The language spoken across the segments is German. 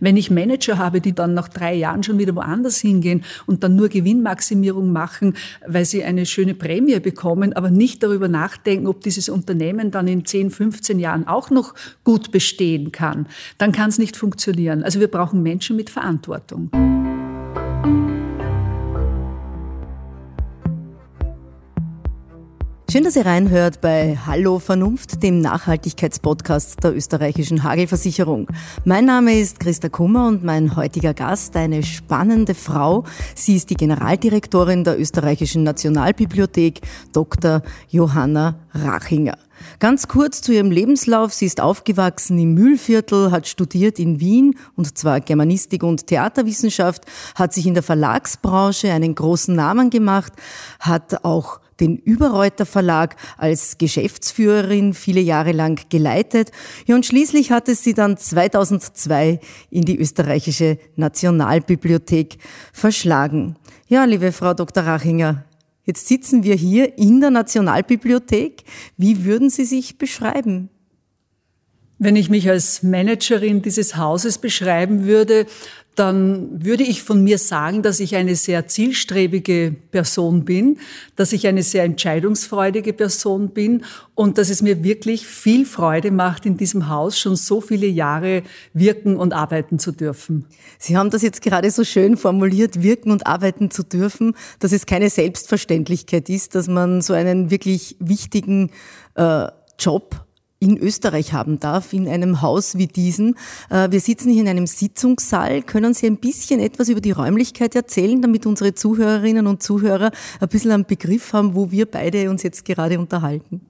Wenn ich Manager habe, die dann nach drei Jahren schon wieder woanders hingehen und dann nur Gewinnmaximierung machen, weil sie eine schöne Prämie bekommen, aber nicht darüber nachdenken, ob dieses Unternehmen dann in 10, 15 Jahren auch noch gut bestehen kann, dann kann es nicht funktionieren. Also wir brauchen Menschen mit Verantwortung. Schön, dass ihr reinhört bei Hallo Vernunft, dem Nachhaltigkeitspodcast der österreichischen Hagelversicherung. Mein Name ist Christa Kummer und mein heutiger Gast, eine spannende Frau. Sie ist die Generaldirektorin der österreichischen Nationalbibliothek, Dr. Johanna Rachinger. Ganz kurz zu ihrem Lebenslauf. Sie ist aufgewachsen im Mühlviertel, hat studiert in Wien und zwar Germanistik und Theaterwissenschaft, hat sich in der Verlagsbranche einen großen Namen gemacht, hat auch den Überreuter Verlag als Geschäftsführerin viele Jahre lang geleitet. Ja, und schließlich hat es sie dann 2002 in die österreichische Nationalbibliothek verschlagen. Ja, liebe Frau Dr. Rachinger, jetzt sitzen wir hier in der Nationalbibliothek. Wie würden Sie sich beschreiben? Wenn ich mich als Managerin dieses Hauses beschreiben würde, dann würde ich von mir sagen, dass ich eine sehr zielstrebige Person bin, dass ich eine sehr entscheidungsfreudige Person bin und dass es mir wirklich viel Freude macht, in diesem Haus schon so viele Jahre wirken und arbeiten zu dürfen. Sie haben das jetzt gerade so schön formuliert, wirken und arbeiten zu dürfen, dass es keine Selbstverständlichkeit ist, dass man so einen wirklich wichtigen äh, Job in Österreich haben darf, in einem Haus wie diesem. Äh, wir sitzen hier in einem Sitzungssaal. Können Sie ein bisschen etwas über die Räumlichkeit erzählen, damit unsere Zuhörerinnen und Zuhörer ein bisschen einen Begriff haben, wo wir beide uns jetzt gerade unterhalten?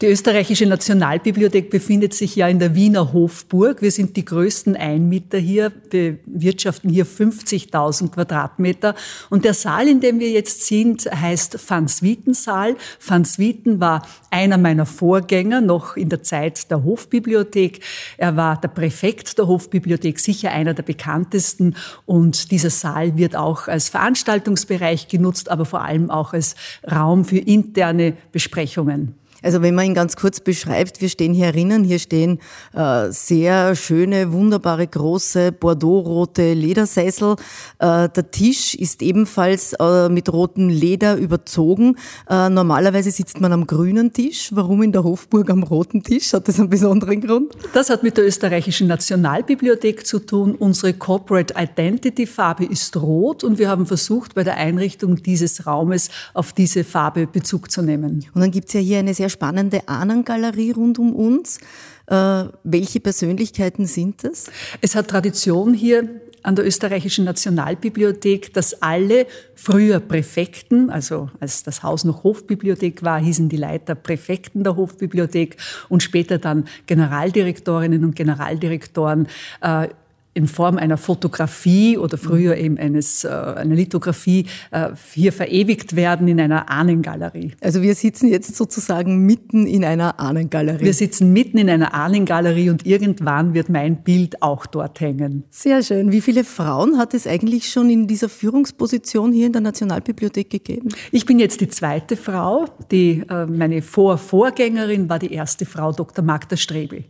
Die österreichische Nationalbibliothek befindet sich ja in der Wiener Hofburg. Wir sind die größten Einmieter hier, bewirtschaften hier 50.000 Quadratmeter. Und der Saal, in dem wir jetzt sind, heißt Van Swieten Saal. Van Swieten war einer meiner Vorgänger noch in der Zeit der Hofbibliothek. Er war der Präfekt der Hofbibliothek, sicher einer der bekanntesten. Und dieser Saal wird auch als Veranstaltungsbereich genutzt, aber vor allem auch als Raum für interne Besprechungen. Also wenn man ihn ganz kurz beschreibt, wir stehen hier erinnern, hier stehen äh, sehr schöne, wunderbare, große, bordeauxrote Ledersessel. Äh, der Tisch ist ebenfalls äh, mit rotem Leder überzogen. Äh, normalerweise sitzt man am grünen Tisch. Warum in der Hofburg am roten Tisch? Hat das einen besonderen Grund? Das hat mit der österreichischen Nationalbibliothek zu tun. Unsere Corporate Identity Farbe ist rot und wir haben versucht, bei der Einrichtung dieses Raumes auf diese Farbe Bezug zu nehmen. Und dann gibt es ja hier eine sehr spannende Ahnengalerie rund um uns. Äh, welche Persönlichkeiten sind das? Es hat Tradition hier an der österreichischen Nationalbibliothek, dass alle früher Präfekten, also als das Haus noch Hofbibliothek war, hießen die Leiter Präfekten der Hofbibliothek und später dann Generaldirektorinnen und Generaldirektoren äh, in Form einer Fotografie oder früher eben eines, äh, einer Lithografie äh, hier verewigt werden in einer Ahnengalerie. Also wir sitzen jetzt sozusagen mitten in einer Ahnengalerie. Wir sitzen mitten in einer Ahnengalerie und irgendwann wird mein Bild auch dort hängen. Sehr schön. Wie viele Frauen hat es eigentlich schon in dieser Führungsposition hier in der Nationalbibliothek gegeben? Ich bin jetzt die zweite Frau. Die, äh, meine Vorvorgängerin war die erste Frau, Dr. Magda Strebel.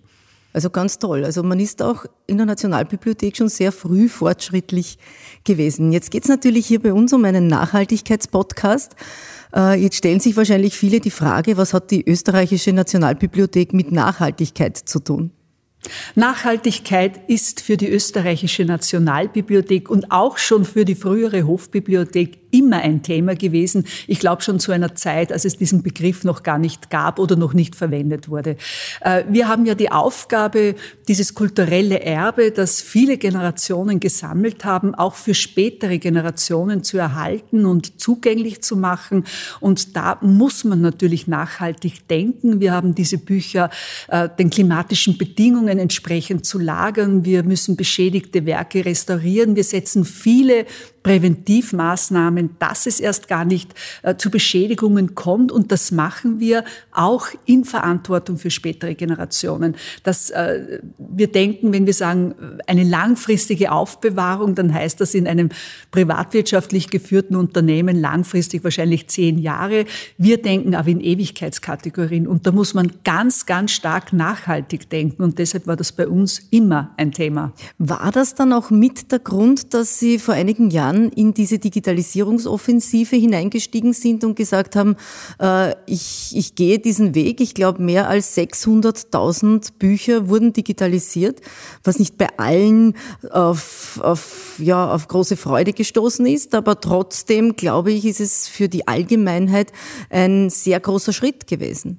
Also ganz toll. Also man ist auch in der Nationalbibliothek schon sehr früh fortschrittlich gewesen. Jetzt geht es natürlich hier bei uns um einen Nachhaltigkeitspodcast. Äh, jetzt stellen sich wahrscheinlich viele die Frage, was hat die österreichische Nationalbibliothek mit Nachhaltigkeit zu tun? Nachhaltigkeit ist für die österreichische Nationalbibliothek und auch schon für die frühere Hofbibliothek immer ein Thema gewesen. Ich glaube schon zu einer Zeit, als es diesen Begriff noch gar nicht gab oder noch nicht verwendet wurde. Äh, wir haben ja die Aufgabe, dieses kulturelle Erbe, das viele Generationen gesammelt haben, auch für spätere Generationen zu erhalten und zugänglich zu machen. Und da muss man natürlich nachhaltig denken. Wir haben diese Bücher äh, den klimatischen Bedingungen entsprechend zu lagern. Wir müssen beschädigte Werke restaurieren. Wir setzen viele Präventivmaßnahmen, dass es erst gar nicht äh, zu Beschädigungen kommt. Und das machen wir auch in Verantwortung für spätere Generationen. Dass äh, wir denken, wenn wir sagen, eine langfristige Aufbewahrung, dann heißt das in einem privatwirtschaftlich geführten Unternehmen langfristig wahrscheinlich zehn Jahre. Wir denken aber in Ewigkeitskategorien. Und da muss man ganz, ganz stark nachhaltig denken. Und deshalb war das bei uns immer ein Thema. War das dann auch mit der Grund, dass Sie vor einigen Jahren in diese Digitalisierungsoffensive hineingestiegen sind und gesagt haben, äh, ich, ich gehe diesen Weg. Ich glaube, mehr als 600.000 Bücher wurden digitalisiert, was nicht bei allen auf, auf, ja, auf große Freude gestoßen ist, aber trotzdem, glaube ich, ist es für die Allgemeinheit ein sehr großer Schritt gewesen.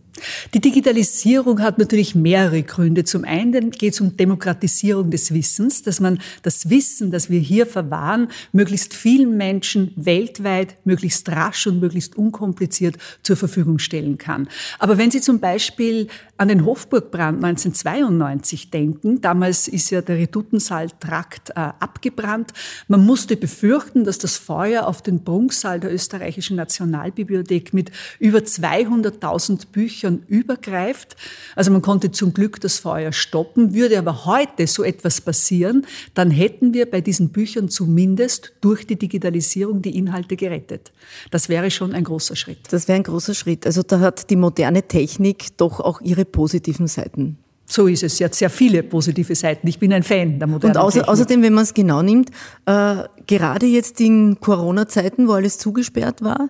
Die Digitalisierung hat natürlich mehrere Gründe. Zum einen geht es um Demokratisierung des Wissens, dass man das Wissen, das wir hier verwahren, möglichst vielen Menschen weltweit, möglichst rasch und möglichst unkompliziert zur Verfügung stellen kann. Aber wenn Sie zum Beispiel an den Hofburgbrand 1992 denken, damals ist ja der Redutensaal-Trakt äh, abgebrannt, man musste befürchten, dass das Feuer auf den Prunksaal der österreichischen Nationalbibliothek mit über 200.000 Büchern Büchern übergreift. Also man konnte zum Glück das Feuer stoppen. Würde aber heute so etwas passieren, dann hätten wir bei diesen Büchern zumindest durch die Digitalisierung die Inhalte gerettet. Das wäre schon ein großer Schritt. Das wäre ein großer Schritt. Also da hat die moderne Technik doch auch ihre positiven Seiten. So ist es. Sie hat sehr viele positive Seiten. Ich bin ein Fan der modernen Und außer, Technik. außerdem, wenn man es genau nimmt, äh, gerade jetzt in Corona-Zeiten, wo alles zugesperrt war,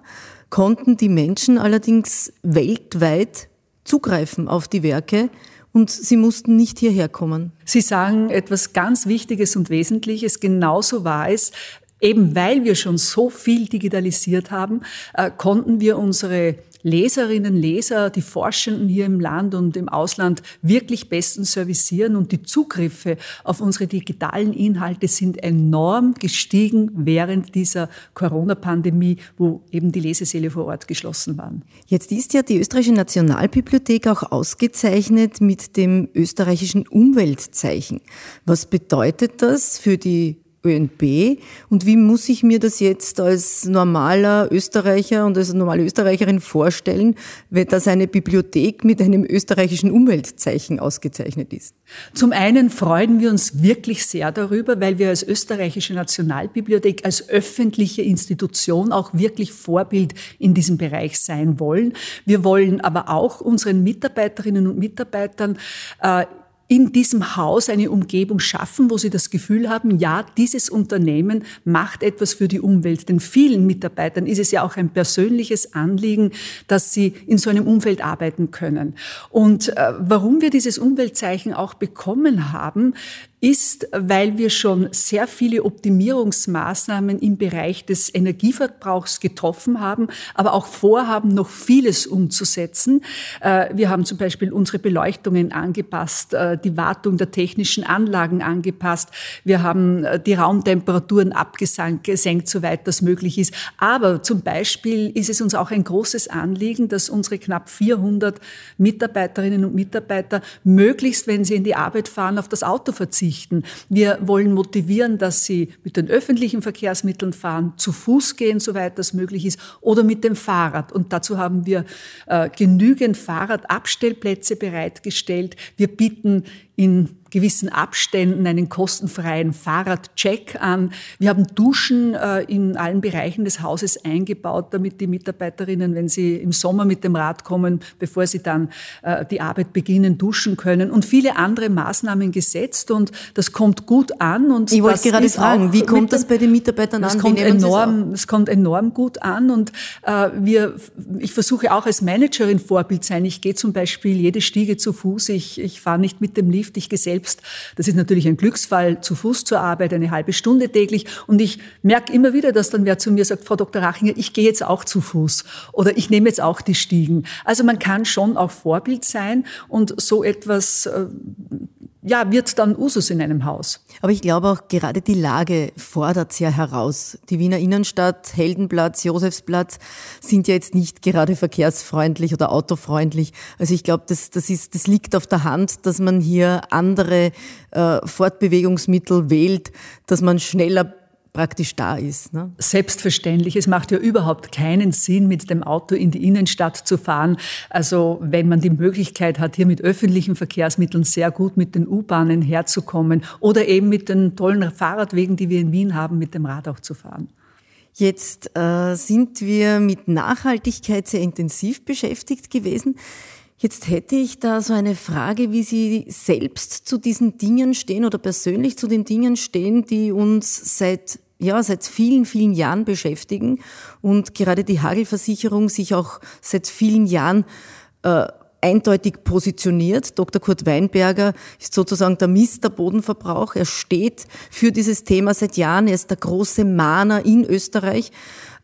konnten die Menschen allerdings weltweit zugreifen auf die Werke und sie mussten nicht hierher kommen. Sie sagen etwas ganz Wichtiges und Wesentliches. Genauso war es. Eben weil wir schon so viel digitalisiert haben, äh, konnten wir unsere Leserinnen, Leser, die Forschenden hier im Land und im Ausland wirklich bestens servicieren und die Zugriffe auf unsere digitalen Inhalte sind enorm gestiegen während dieser Corona-Pandemie, wo eben die Lesesäle vor Ort geschlossen waren. Jetzt ist ja die österreichische Nationalbibliothek auch ausgezeichnet mit dem österreichischen Umweltzeichen. Was bedeutet das für die ÖNB und wie muss ich mir das jetzt als normaler Österreicher und als normale Österreicherin vorstellen, wenn das eine Bibliothek mit einem österreichischen Umweltzeichen ausgezeichnet ist? Zum einen freuen wir uns wirklich sehr darüber, weil wir als österreichische Nationalbibliothek, als öffentliche Institution auch wirklich Vorbild in diesem Bereich sein wollen. Wir wollen aber auch unseren Mitarbeiterinnen und Mitarbeitern äh, in diesem Haus eine Umgebung schaffen, wo sie das Gefühl haben, ja, dieses Unternehmen macht etwas für die Umwelt. Denn vielen Mitarbeitern ist es ja auch ein persönliches Anliegen, dass sie in so einem Umfeld arbeiten können. Und äh, warum wir dieses Umweltzeichen auch bekommen haben, ist, weil wir schon sehr viele Optimierungsmaßnahmen im Bereich des Energieverbrauchs getroffen haben, aber auch vorhaben, noch vieles umzusetzen. Äh, wir haben zum Beispiel unsere Beleuchtungen angepasst, äh, die Wartung der technischen Anlagen angepasst. Wir haben äh, die Raumtemperaturen abgesenkt, soweit das möglich ist. Aber zum Beispiel ist es uns auch ein großes Anliegen, dass unsere knapp 400 Mitarbeiterinnen und Mitarbeiter möglichst, wenn sie in die Arbeit fahren, auf das Auto verzichten verzichten. Wir wollen motivieren, dass sie mit den öffentlichen Verkehrsmitteln fahren, zu Fuß gehen, soweit das möglich ist, oder mit dem Fahrrad. Und dazu haben wir äh, genügend Fahrradabstellplätze bereitgestellt. Wir bieten in gewissen Abständen einen kostenfreien Fahrradcheck an. Wir haben Duschen äh, in allen Bereichen des Hauses eingebaut, damit die Mitarbeiterinnen, wenn sie im Sommer mit dem Rad kommen, bevor sie dann äh, die Arbeit beginnen, duschen können und viele andere Maßnahmen gesetzt und das kommt gut an. Und ich wollte gerade fragen, wie kommt das bei den Mitarbeitern an? Es kommt enorm, es kommt enorm gut an und äh, wir, ich versuche auch als Managerin Vorbild sein. Ich gehe zum Beispiel jede Stiege zu Fuß. Ich, ich fahre nicht mit dem Lift. Ich gehe selbst selbst. Das ist natürlich ein Glücksfall, zu Fuß zur Arbeit, eine halbe Stunde täglich. Und ich merke immer wieder, dass dann wer zu mir sagt, Frau Dr. Rachinger, ich gehe jetzt auch zu Fuß oder ich nehme jetzt auch die Stiegen. Also man kann schon auch Vorbild sein und so etwas äh, ja, wird dann Usus in einem Haus. Aber ich glaube auch gerade die Lage fordert sehr heraus. Die Wiener Innenstadt, Heldenplatz, Josefsplatz sind ja jetzt nicht gerade verkehrsfreundlich oder autofreundlich. Also ich glaube, das, das, ist, das liegt auf der Hand, dass man hier andere äh, Fortbewegungsmittel wählt, dass man schneller praktisch da ist. Ne? Selbstverständlich. Es macht ja überhaupt keinen Sinn, mit dem Auto in die Innenstadt zu fahren. Also wenn man die Möglichkeit hat, hier mit öffentlichen Verkehrsmitteln sehr gut mit den U-Bahnen herzukommen oder eben mit den tollen Fahrradwegen, die wir in Wien haben, mit dem Rad auch zu fahren. Jetzt äh, sind wir mit Nachhaltigkeit sehr intensiv beschäftigt gewesen. Jetzt hätte ich da so eine Frage, wie Sie selbst zu diesen Dingen stehen oder persönlich zu den Dingen stehen, die uns seit ja, seit vielen, vielen Jahren beschäftigen und gerade die Hagelversicherung sich auch seit vielen Jahren äh, eindeutig positioniert. Dr. Kurt Weinberger ist sozusagen der Mist Bodenverbrauch. Er steht für dieses Thema seit Jahren. Er ist der große Mahner in Österreich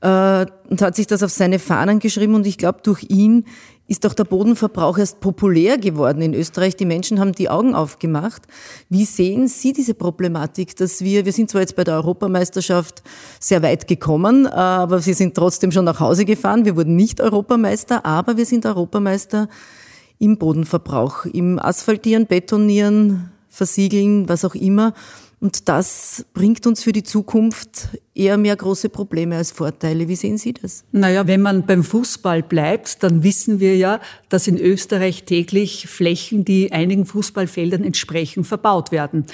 äh, und hat sich das auf seine Fahnen geschrieben und ich glaube, durch ihn ist auch der Bodenverbrauch erst populär geworden in Österreich. Die Menschen haben die Augen aufgemacht. Wie sehen Sie diese Problematik, dass wir, wir sind zwar jetzt bei der Europameisterschaft sehr weit gekommen, aber wir sind trotzdem schon nach Hause gefahren. Wir wurden nicht Europameister, aber wir sind Europameister im Bodenverbrauch, im Asphaltieren, Betonieren, Versiegeln, was auch immer. Und das bringt uns für die Zukunft eher mehr große Probleme als Vorteile. Wie sehen Sie das? Naja, wenn man beim Fußball bleibt, dann wissen wir ja, dass in Österreich täglich Flächen, die einigen Fußballfeldern entsprechen, verbaut werden.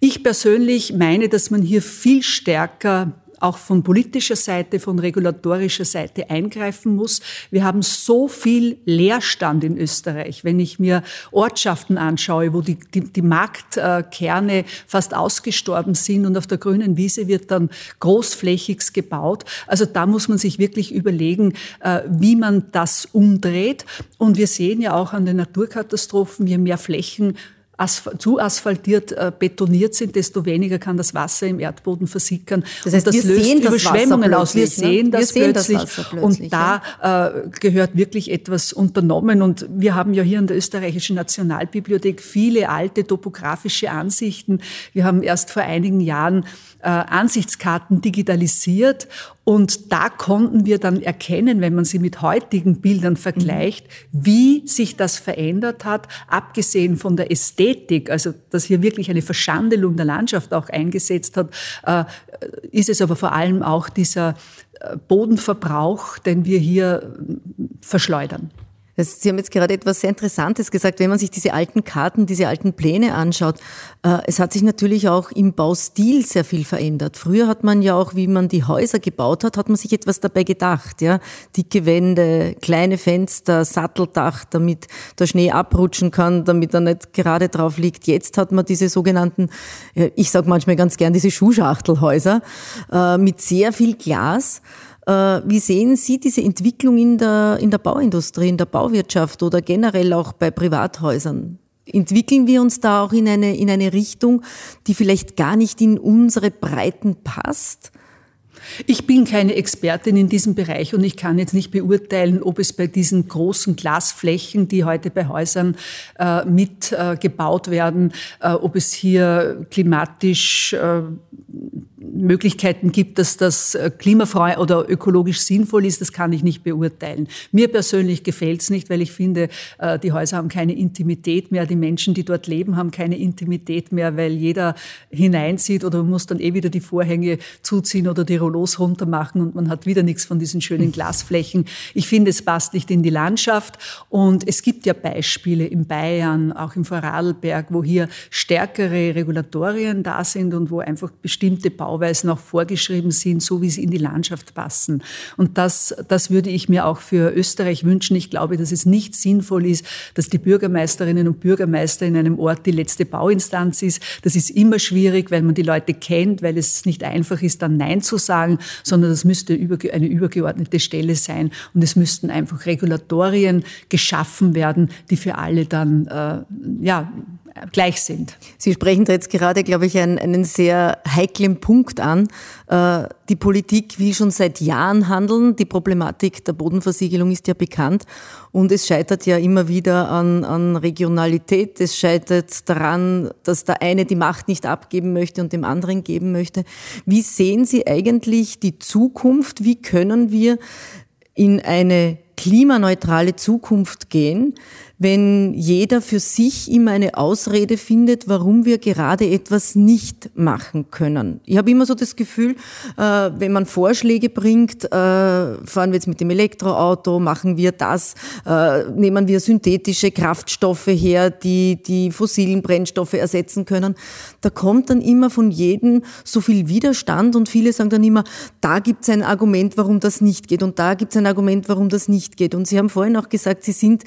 Ich persönlich meine, dass man hier viel stärker auch von politischer Seite, von regulatorischer Seite eingreifen muss. Wir haben so viel Leerstand in Österreich. Wenn ich mir Ortschaften anschaue, wo die, die, die Marktkerne fast ausgestorben sind und auf der grünen Wiese wird dann großflächig gebaut. Also da muss man sich wirklich überlegen, äh, wie man das umdreht. Und wir sehen ja auch an den Naturkatastrophen, je mehr Flächen zu asphaltiert, äh, betoniert sind, desto weniger kann das Wasser im Erdboden versickern. Das heißt, und das löst Überschwemmungen aus. Wir sehen ne? das, wir plötzlich, das plötzlich. Und da äh, gehört wirklich etwas unternommen. Und wir haben ja hier in der Österreichischen Nationalbibliothek viele alte topografische Ansichten. Wir haben erst vor einigen Jahren äh, Ansichtskarten digitalisiert und da konnten wir dann erkennen, wenn man sie mit heutigen Bildern vergleicht, wie sich das verändert hat, abgesehen von der Ästhetik, also dass hier wirklich eine Verschandelung der Landschaft auch eingesetzt hat, äh, ist es aber vor allem auch dieser äh, Bodenverbrauch, den wir hier verschleudern. Sie haben jetzt gerade etwas sehr Interessantes gesagt, wenn man sich diese alten Karten, diese alten Pläne anschaut. Äh, es hat sich natürlich auch im Baustil sehr viel verändert. Früher hat man ja auch, wie man die Häuser gebaut hat, hat man sich etwas dabei gedacht. Ja? Dicke Wände, kleine Fenster, Satteldach, damit der Schnee abrutschen kann, damit er nicht gerade drauf liegt. Jetzt hat man diese sogenannten, ich sage manchmal ganz gern, diese Schuhschachtelhäuser äh, mit sehr viel Glas. Äh, wie sehen Sie diese Entwicklung in der, in der Bauindustrie, in der Bauwirtschaft oder generell auch bei Privathäusern? Entwickeln wir uns da auch in eine, in eine Richtung, die vielleicht gar nicht in unsere Breiten passt? Ich bin keine Expertin in diesem Bereich und ich kann jetzt nicht beurteilen, ob es bei diesen großen Glasflächen, die heute bei Häusern äh, mitgebaut äh, werden, äh, ob es hier klimatisch äh, Möglichkeiten gibt, dass das äh, klimafrei oder ökologisch sinnvoll ist, das kann ich nicht beurteilen. Mir persönlich gefällt es nicht, weil ich finde, äh, die Häuser haben keine Intimität mehr, die Menschen, die dort leben, haben keine Intimität mehr, weil jeder hineinzieht oder man muss dann eh wieder die Vorhänge zuziehen oder die Rollos runter machen und man hat wieder nichts von diesen schönen Glasflächen. Ich finde, es passt nicht in die Landschaft und es gibt ja Beispiele in Bayern, auch im Vorarlberg, wo hier stärkere Regulatorien da sind und wo einfach bestimmte Bau Bauweisen auch vorgeschrieben sind, so wie sie in die Landschaft passen. Und das, das würde ich mir auch für Österreich wünschen. Ich glaube, dass es nicht sinnvoll ist, dass die Bürgermeisterinnen und Bürgermeister in einem Ort die letzte Bauinstanz ist. Das ist immer schwierig, weil man die Leute kennt, weil es nicht einfach ist, dann Nein zu sagen, sondern das müsste eine übergeordnete Stelle sein. Und es müssten einfach Regulatorien geschaffen werden, die für alle dann äh, ja, gleich sind. Sie sprechen da jetzt gerade, glaube ich, einen, einen sehr heiklen Punkt an. Äh, die Politik will schon seit Jahren handeln. Die Problematik der Bodenversiegelung ist ja bekannt. Und es scheitert ja immer wieder an, an Regionalität. Es scheitert daran, dass der eine die Macht nicht abgeben möchte und dem anderen geben möchte. Wie sehen Sie eigentlich die Zukunft? Wie können wir in eine klimaneutrale Zukunft gehen, wenn jeder für sich immer eine Ausrede findet, warum wir gerade etwas nicht machen können. Ich habe immer so das Gefühl, äh, wenn man Vorschläge bringt, äh, fahren wir jetzt mit dem Elektroauto, machen wir das, äh, nehmen wir synthetische Kraftstoffe her, die die fossilen Brennstoffe ersetzen können, da kommt dann immer von jedem so viel Widerstand und viele sagen dann immer, da gibt es ein Argument, warum das nicht geht und da gibt es ein Argument, warum das nicht geht. Und Sie haben vorhin auch gesagt, Sie sind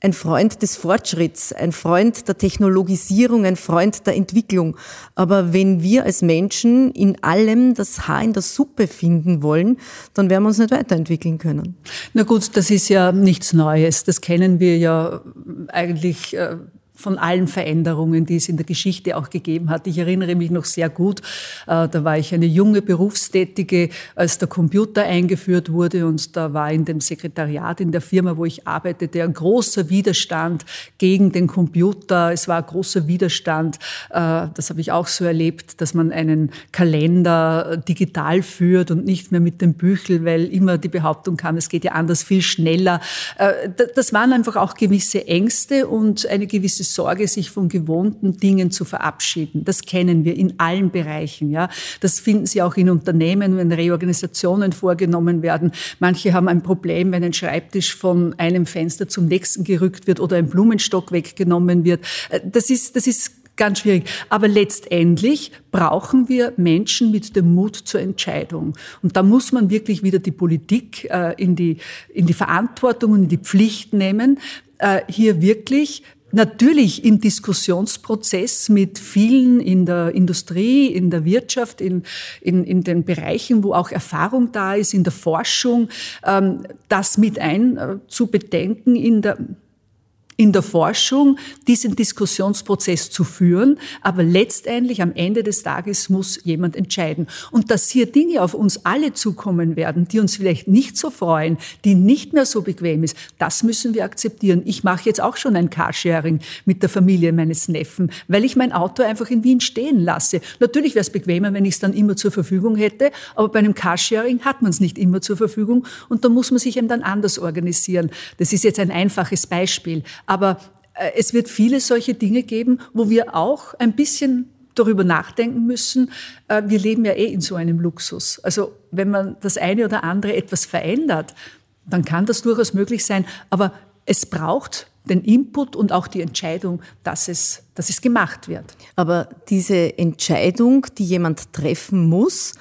ein Freund des Fortschritts, ein Freund der Technologisierung, ein Freund der Entwicklung. Aber wenn wir als Menschen in allem das Haar in der Suppe finden wollen, dann werden wir uns nicht weiterentwickeln können. Na gut, das ist ja nichts Neues. Das kennen wir ja eigentlich äh, von allen Veränderungen, die es in der Geschichte auch gegeben hat. Ich erinnere mich noch sehr gut, äh, da war ich eine junge Berufstätige, als der Computer eingeführt wurde und da war in dem Sekretariat in der Firma, wo ich arbeitete, ein großer Widerstand gegen den Computer. Es war ein großer Widerstand, äh, das habe ich auch so erlebt, dass man einen Kalender digital führt und nicht mehr mit dem Büchel, weil immer die Behauptung kam, es geht ja anders viel schneller. Äh, das waren einfach auch gewisse Ängste und eine gewisse Sorge, sich von gewohnten Dingen zu verabschieden. Das kennen wir in allen Bereichen. Ja, das finden Sie auch in Unternehmen, wenn Reorganisationen vorgenommen werden. Manche haben ein Problem, wenn ein Schreibtisch von einem Fenster zum nächsten gerückt wird oder ein Blumenstock weggenommen wird. Äh, das ist, das ist ganz schwierig. Aber letztendlich brauchen wir Menschen mit dem Mut zur Entscheidung. Und da muss man wirklich wieder die Politik äh, in, die, in die Verantwortung und in die Pflicht nehmen, äh, hier wirklich Natürlich im Diskussionsprozess mit vielen in der Industrie, in der Wirtschaft, in, in, in den Bereichen, wo auch Erfahrung da ist, in der Forschung, ähm, das mit ein äh, in der in der Forschung diesen Diskussionsprozess zu führen. Aber letztendlich am Ende des Tages muss jemand entscheiden. Und dass hier Dinge auf uns alle zukommen werden, die uns vielleicht nicht so freuen, die nicht mehr so bequem ist, das müssen wir akzeptieren. Ich mache jetzt auch schon ein Carsharing mit der Familie meines Neffen, weil ich mein Auto einfach in Wien stehen lasse. Natürlich wäre es bequemer, wenn ich es dann immer zur Verfügung hätte, aber bei einem Carsharing hat man es nicht immer zur Verfügung und da muss man sich eben dann anders organisieren. Das ist jetzt ein einfaches Beispiel. Aber äh, es wird viele solche Dinge geben, wo wir auch ein bisschen darüber nachdenken müssen. Äh, wir leben ja eh in so einem Luxus. Also wenn man das eine oder andere etwas verändert, dann kann das durchaus möglich sein. Aber es braucht den Input und auch die Entscheidung, dass es, dass es gemacht wird. Aber diese Entscheidung, die jemand treffen muss,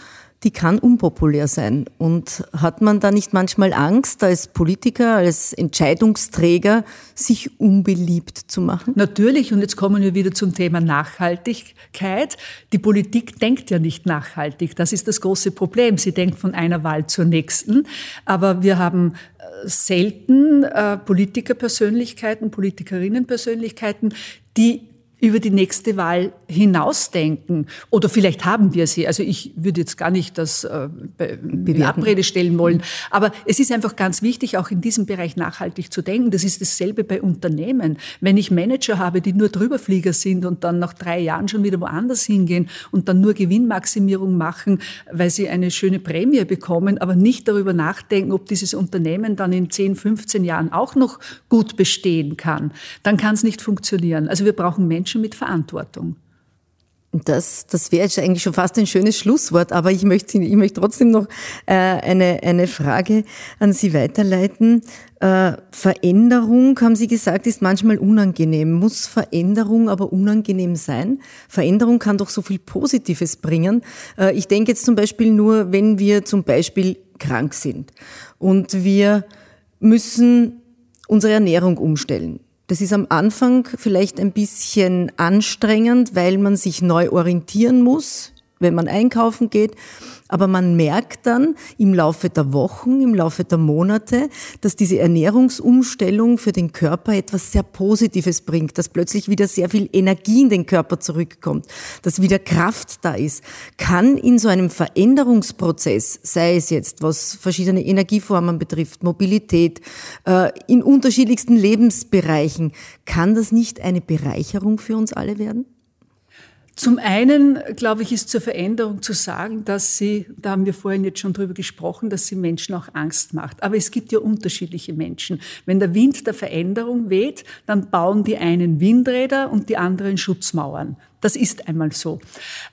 die kann unpopulär sein. Und hat man da nicht manchmal Angst, als Politiker, als Entscheidungsträger, sich unbeliebt zu machen? Natürlich, und jetzt kommen wir wieder zum Thema Nachhaltigkeit. Die Politik denkt ja nicht nachhaltig. Das ist das große Problem. Sie denkt von einer Wahl zur nächsten. Aber wir haben äh, selten äh, Politikerpersönlichkeiten, Politikerinnenpersönlichkeiten, die über die nächste Wahl hinausdenken. Oder vielleicht haben wir sie. Also ich würde jetzt gar nicht das äh, in Abrede stellen wollen. Aber es ist einfach ganz wichtig, auch in diesem Bereich nachhaltig zu denken. Das ist dasselbe bei Unternehmen. Wenn ich Manager habe, die nur Drüberflieger sind und dann nach drei Jahren schon wieder woanders hingehen und dann nur Gewinnmaximierung machen, weil sie eine schöne Prämie bekommen, aber nicht darüber nachdenken, ob dieses Unternehmen dann in 10, 15 Jahren auch noch gut bestehen kann, dann kann es nicht funktionieren. Also wir brauchen Menschen, Menschen mit Verantwortung. Das, das wäre jetzt eigentlich schon fast ein schönes Schlusswort, aber ich möchte, ich möchte trotzdem noch äh, eine, eine Frage an Sie weiterleiten. Äh, Veränderung, haben Sie gesagt, ist manchmal unangenehm. Muss Veränderung aber unangenehm sein? Veränderung kann doch so viel Positives bringen. Äh, ich denke jetzt zum Beispiel nur, wenn wir zum Beispiel krank sind und wir müssen unsere Ernährung umstellen das ist am Anfang vielleicht ein bisschen anstrengend, weil man sich neu orientieren muss, wenn man einkaufen geht. Aber man merkt dann im Laufe der Wochen, im Laufe der Monate, dass diese Ernährungsumstellung für den Körper etwas sehr Positives bringt, dass plötzlich wieder sehr viel Energie in den Körper zurückkommt, dass wieder Kraft da ist. Kann in so einem Veränderungsprozess, sei es jetzt, was verschiedene Energieformen betrifft, Mobilität, äh, in unterschiedlichsten Lebensbereichen, kann das nicht eine Bereicherung für uns alle werden? Zum einen, glaube ich, ist zur Veränderung zu sagen, dass sie, da haben wir vorhin jetzt schon drüber gesprochen, dass sie Menschen auch Angst macht. Aber es gibt ja unterschiedliche Menschen. Wenn der Wind der Veränderung weht, dann bauen die einen Windräder und die anderen Schutzmauern. Das ist einmal so.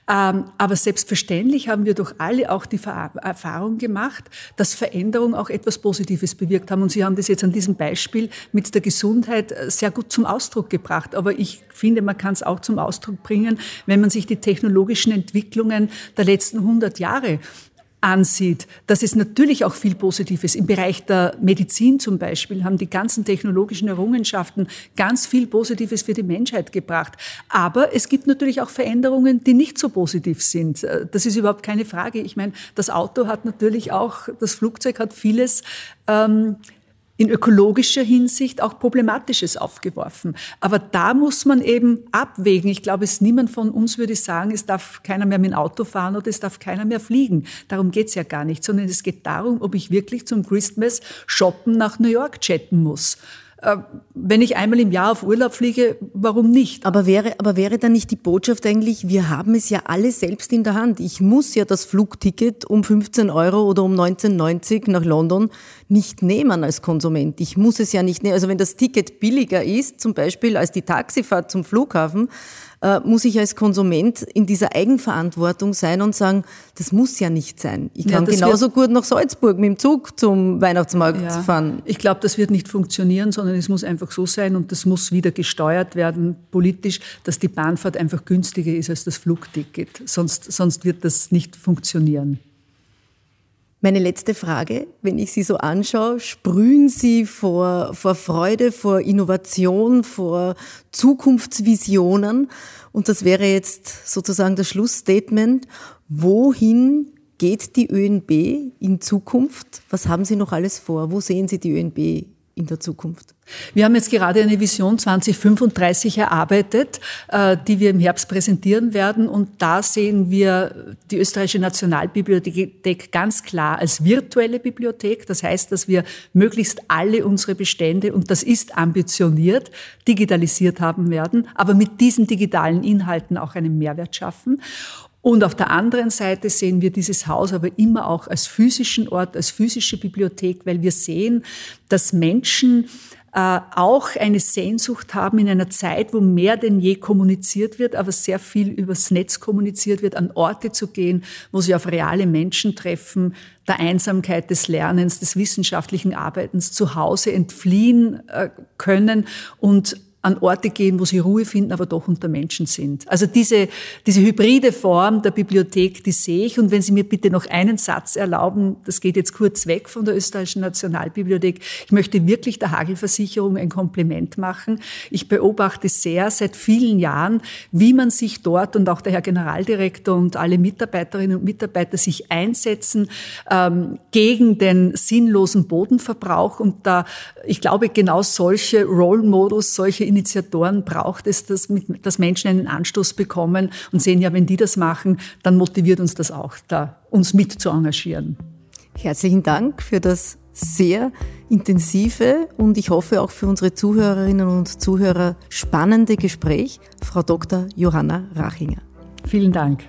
Ähm, aber selbstverständlich haben wir doch alle auch die Erfahrung gemacht, dass Veränderung auch etwas Positives bewirkt haben. Und Sie haben das jetzt an diesem Beispiel mit der Gesundheit äh, sehr gut zum Ausdruck gebracht. Aber ich finde, man kann es auch zum Ausdruck bringen, wenn man sich die technologischen Entwicklungen der letzten 100 Jahre ansieht, dass es natürlich auch viel Positives im Bereich der Medizin zum Beispiel haben die ganzen technologischen Errungenschaften ganz viel Positives für die Menschheit gebracht. Aber es gibt natürlich auch Veränderungen, die nicht so positiv sind. Das ist überhaupt keine Frage. Ich meine, das Auto hat natürlich auch, das Flugzeug hat vieles ähm, in ökologischer Hinsicht auch Problematisches aufgeworfen. Aber da muss man eben abwägen. Ich glaube, es niemand von uns würde sagen, es darf keiner mehr mit dem Auto fahren oder es darf keiner mehr fliegen. Darum geht's ja gar nicht, sondern es geht darum, ob ich wirklich zum Christmas shoppen nach New York chatten muss. Äh, wenn ich einmal im Jahr auf Urlaub fliege, warum nicht? Aber wäre, aber wäre dann nicht die Botschaft eigentlich, wir haben es ja alle selbst in der Hand. Ich muss ja das Flugticket um 15 Euro oder um 19,90 nach London nicht nehmen als Konsument. Ich muss es ja nicht nehmen. Also wenn das Ticket billiger ist, zum Beispiel als die Taxifahrt zum Flughafen, äh, muss ich als Konsument in dieser Eigenverantwortung sein und sagen, das muss ja nicht sein. Ich kann ja, genauso gut nach Salzburg mit dem Zug zum Weihnachtsmarkt ja, fahren. Ich glaube, das wird nicht funktionieren, sondern es muss einfach so sein und das muss wieder gesteuert werden politisch, dass die Bahnfahrt einfach günstiger ist als das Flugticket. Sonst, sonst wird das nicht funktionieren. Meine letzte Frage, wenn ich Sie so anschaue, sprühen Sie vor, vor Freude, vor Innovation, vor Zukunftsvisionen. Und das wäre jetzt sozusagen das Schlussstatement. Wohin geht die ÖNB in Zukunft? Was haben Sie noch alles vor? Wo sehen Sie die ÖNB in der Zukunft? Wir haben jetzt gerade eine Vision 2035 erarbeitet, äh, die wir im Herbst präsentieren werden. Und da sehen wir die österreichische Nationalbibliothek ganz klar als virtuelle Bibliothek. Das heißt, dass wir möglichst alle unsere Bestände, und das ist ambitioniert, digitalisiert haben werden, aber mit diesen digitalen Inhalten auch einen Mehrwert schaffen. Und auf der anderen Seite sehen wir dieses Haus aber immer auch als physischen Ort, als physische Bibliothek, weil wir sehen, dass Menschen äh, auch eine Sehnsucht haben in einer Zeit, wo mehr denn je kommuniziert wird, aber sehr viel übers Netz kommuniziert wird, an Orte zu gehen, wo sie auf reale Menschen treffen, der Einsamkeit des Lernens, des wissenschaftlichen Arbeitens zu Hause entfliehen äh, können und an Orte gehen, wo sie Ruhe finden, aber doch unter Menschen sind. Also diese, diese hybride Form der Bibliothek, die sehe ich. Und wenn Sie mir bitte noch einen Satz erlauben, das geht jetzt kurz weg von der österreichischen Nationalbibliothek. Ich möchte wirklich der Hagelversicherung ein Kompliment machen. Ich beobachte sehr seit vielen Jahren, wie man sich dort und auch der Herr Generaldirektor und alle Mitarbeiterinnen und Mitarbeiter sich einsetzen ähm, gegen den sinnlosen Bodenverbrauch. Und da, ich glaube, genau solche Role Models, solche Initiatoren braucht es, dass, mit, dass Menschen einen Anstoß bekommen und sehen, ja, wenn die das machen, dann motiviert uns das auch, da uns mit zu engagieren. Herzlichen Dank für das sehr intensive und ich hoffe auch für unsere Zuhörerinnen und Zuhörer spannende Gespräch, Frau Dr. Johanna Rachinger. Vielen Dank.